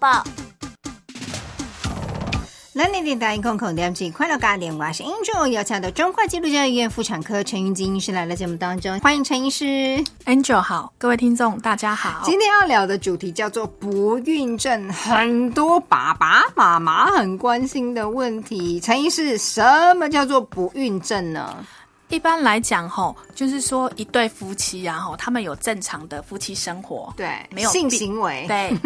报。南年电台空空点起快乐家电，我是 Angel，邀请到中华基督教医院妇产科陈云金医师来到节目当中，欢迎陈医师。Angel 好，各位听众大家好。今天要聊的主题叫做不孕症，很多爸爸妈妈很关心的问题。陈医师，什么叫做不孕症呢？一般来讲，吼，就是说一对夫妻啊，吼，他们有正常的夫妻生活，对，没有性行为，对，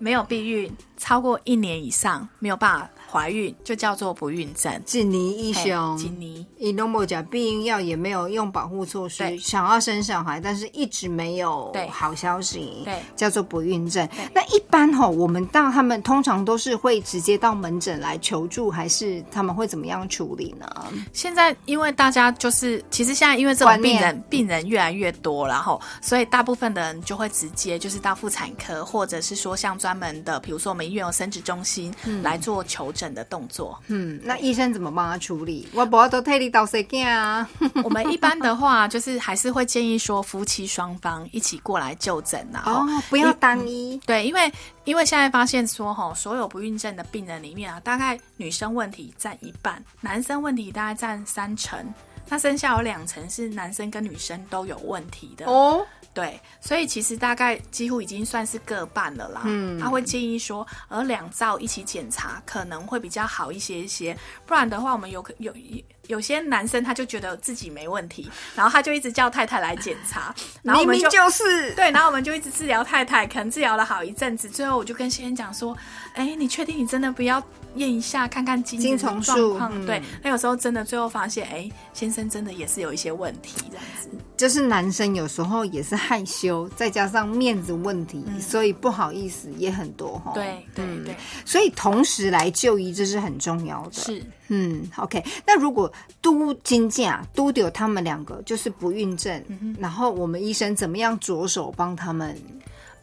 没有避孕超过一年以上，没有办法怀孕，就叫做不孕症。锦尼医嘿兄，金妮，伊都没有讲避孕药，也没有用保护措施，想要生小孩，但是一直没有对。好消息，对。叫做不孕症。那一般吼，我们到他们通常都是会直接到门诊来求助，还是他们会怎么样处理呢？现在因为大家就是，其实现在因为这种病人病人越来越多，然后所以大部分的人就会直接就是到妇产科，或者是说像专门的，比如说我们医院有生殖中心、来做求诊的动作。嗯，那医生怎么帮他处理？我不要都替你倒谁干啊？我们一般的话，就是还是会建议说夫妻双方一起过来就诊啊。哦哦，，不要单一。对，因为因为现在发现说，哈，所有不孕症的病人里面啊，大概女生问题占一半，男生问题大概占三成，那剩下有两层是男生跟女生都有问题的。哦，对，所以其实大概几乎已经算是各半了啦。嗯，他会建议说，而两照一起检查可能会比较好一些一些，不然的话，我们有可有有些男生他就觉得自己没问题，然后他就一直叫太太来检查，然后我们就明明就是对，然后我们就一直治疗太太，可能治疗了好一阵子，最后我就跟先生讲说，哎，你确定你真的不要验一下，看看精子的精虫状况？嗯对，那有时候真的最后发现，哎，先生真的也是有一些问题这样子。就是男生有时候也是害羞，再加上面子问题，所以不好意思也很多哈。对对嗯对，所以同时来就医，这是很重要的。是。嗯，OK。那如果都金价都丢他们两个就是不孕症，然后我们医生怎么样着手帮他们？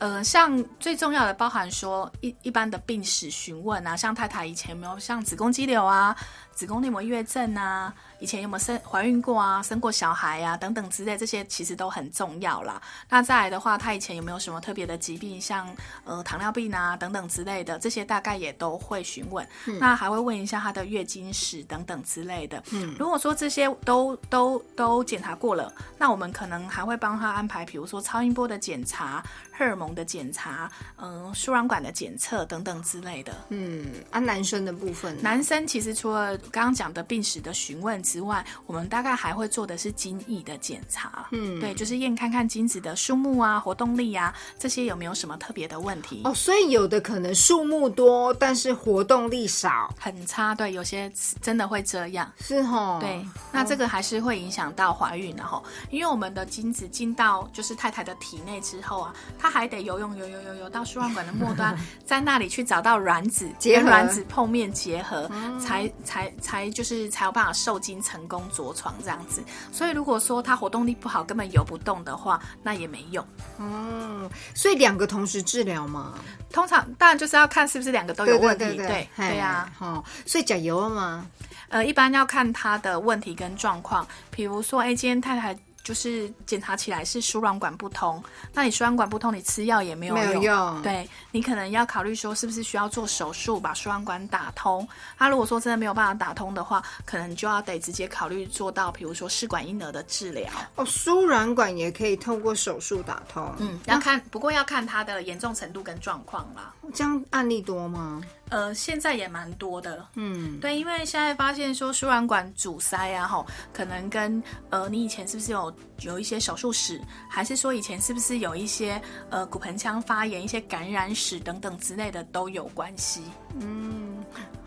呃，像最重要的包含说一一般的病史询问啊，像太太以前有没有像子宫肌瘤啊、子宫内膜异位症啊，以前有没有生怀孕过啊、生过小孩啊等等之类，这些其实都很重要啦。那再来的话，她以前有没有什么特别的疾病，像呃糖尿病啊等等之类的，这些大概也都会询问。那还会问一下她的月经史等等之类的。嗯，如果说这些都都都检查过了，那我们可能还会帮她安排，比如说超音波的检查、荷尔蒙的检查、嗯、输卵管的检测等等之类的。嗯，啊，男生的部分，男生其实除了刚刚讲的病史的询问之外，我们大概还会做的是精液的检查。嗯，对，就是验看看精子的数目啊、活动力啊这些有没有什么特别的问题。哦，所以有的可能数目多，但是活动力少，很差，对，有些真的会这样。是哦？对，那这个还是会影响到怀孕的吼，因为我们的精子进到就是太太的体内之后啊，它还得游泳游游游游到输卵管的末端，在那里去找到卵子，结跟卵子碰面结合，才才才就是才有办法受精成功着床这样子。所以如果说他活动力不好，根本游不动的话，那也没用。嗯，所以两个同时治疗嘛，通常当然就是要看是不是两个都有问题，对对对呀、哦，所以加油了吗？呃，一般要看他的问题跟状况，比如说，哎，今天太太就是检查起来是输卵管不通，那你输卵管不通，你吃药也没有用对你可能要考虑说是不是需要做手术把输卵管打通。他如果说真的没有办法打通的话，可能就要得直接考虑做到，比如说试管婴儿的治疗。哦，输卵管也可以透过手术打通，嗯，要看，不过要看它的严重程度跟状况啦。这样案例多吗？呃，现在也蛮多的，嗯，对，因为现在发现说输卵管阻塞啊，吼，可能跟呃你以前是不是有有一些手术史，还是说以前是不是有一些呃骨盆腔发炎、一些感染史等等之类的都有关系。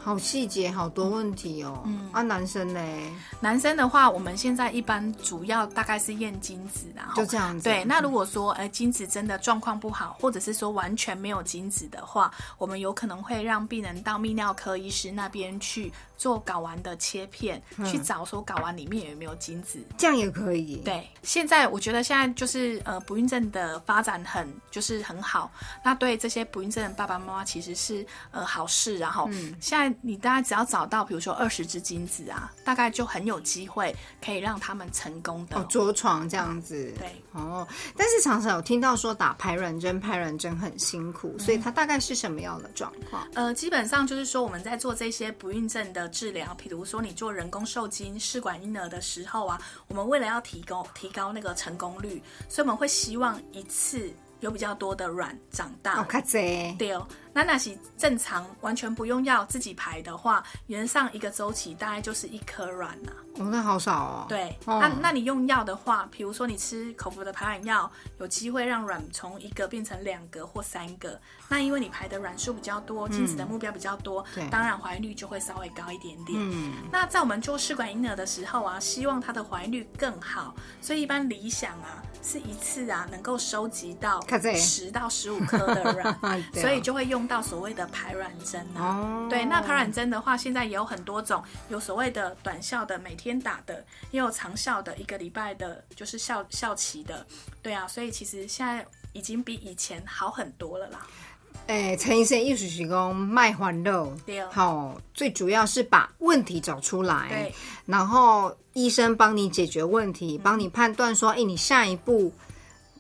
好细节，好多问题哦。嗯，啊，男生呢？男生的话，我们现在一般主要大概是验精子，然后就这样子对，那如果说呃精子真的状况不好，或者是说完全没有精子的话，我们有可能会让病人到泌尿科医师那边去做睾丸的切片，去找说睾丸里面有没有精子。这样也可以。，对，现在我觉得现在就是呃不孕症的发展很就是很好，那对这些不孕症的爸爸妈妈其实是呃好事，然后、现在你大概只要找到，比如说二十只精子啊，大概就很有机会可以让他们成功的。哦，着床这样子。对，哦，但是常常有听到说打排卵针，排卵针很辛苦，所以它大概是什么样的状况？呃，基本上就是说我们在做这些不孕症的治疗，比如说你做人工受精、试管婴儿的时候啊，我们为了要提高提高那个成功率，所以我们会希望一次有比较多的卵长大。哦，卡贼。对哦，那那是正常完全不用药自己排的话，原上一个周期大概就是一颗卵呐、哦，那好少哦。对，哦那那你用药的话，比如说你吃口服的排卵药，有机会让卵从一个变成两个或三个。那因为你排的卵数比较多，精子的目标比较多，对当然怀孕率就会稍微高一点点。嗯，那在我们做试管婴儿的时候啊，希望它的怀孕率更好，所以一般理想啊是一次啊能够收集到 十到十五颗的卵，所以就会用到所谓的排卵针啊。哦，对，那排卵针的话，现在也有很多种，有所谓的短效的，每天打的，也有长效的，一个礼拜的，就是效效期的。对啊，所以其实现在已经比以前好很多了啦。诶，陈医生意思是讲卖欢乐对，好，最主要是把问题找出来对，然后医生帮你解决问题，帮你判断说，哎，你下一步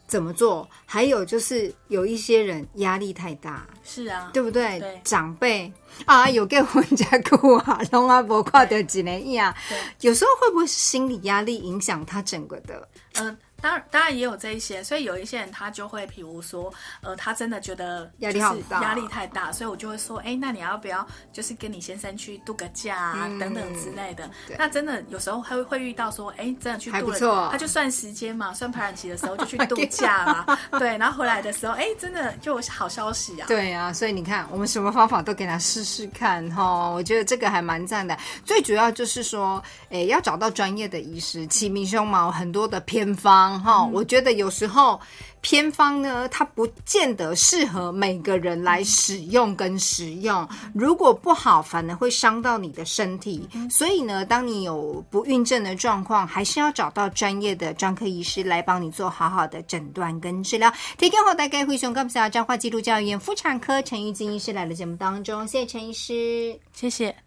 怎么做？还有就是有一些人压力太大，是啊，对不对？对长辈啊，有给婚家哭啊，龙阿伯挂掉几年亿啊，有时候会不会是心理压力影响他整个的？嗯、当然当然也有这一些，所以有一些人他就会，比如说，呃，他真的觉得压力好大压力太大，所以我就会说，哎，那你要不要就是跟你先生去度个假啊，嗯等等之类的对。那真的有时候会会遇到说，哎，真的去度了，他就算时间嘛，算排卵期的时候就去 度假嘛，对，然后回来的时候，哎，真的就有好消息啊。对啊，所以你看，我们什么方法都给他试试看哈。我觉得这个还蛮赞的。最主要就是说，哎，要找到专业的医师，起名胸毛很多的偏方哈。我觉得有时候偏方呢，它不见得适合每个人来使用跟食用。如果不好，反而会伤到你的身体。所以呢，当你有不孕症的状况，还是要找到专业的专科医师来帮你做好好的诊断跟治疗。提供后大概会熊感谢彰化基督教医院妇产科陈玉金医师来的节目当中，谢谢陈医师。谢谢。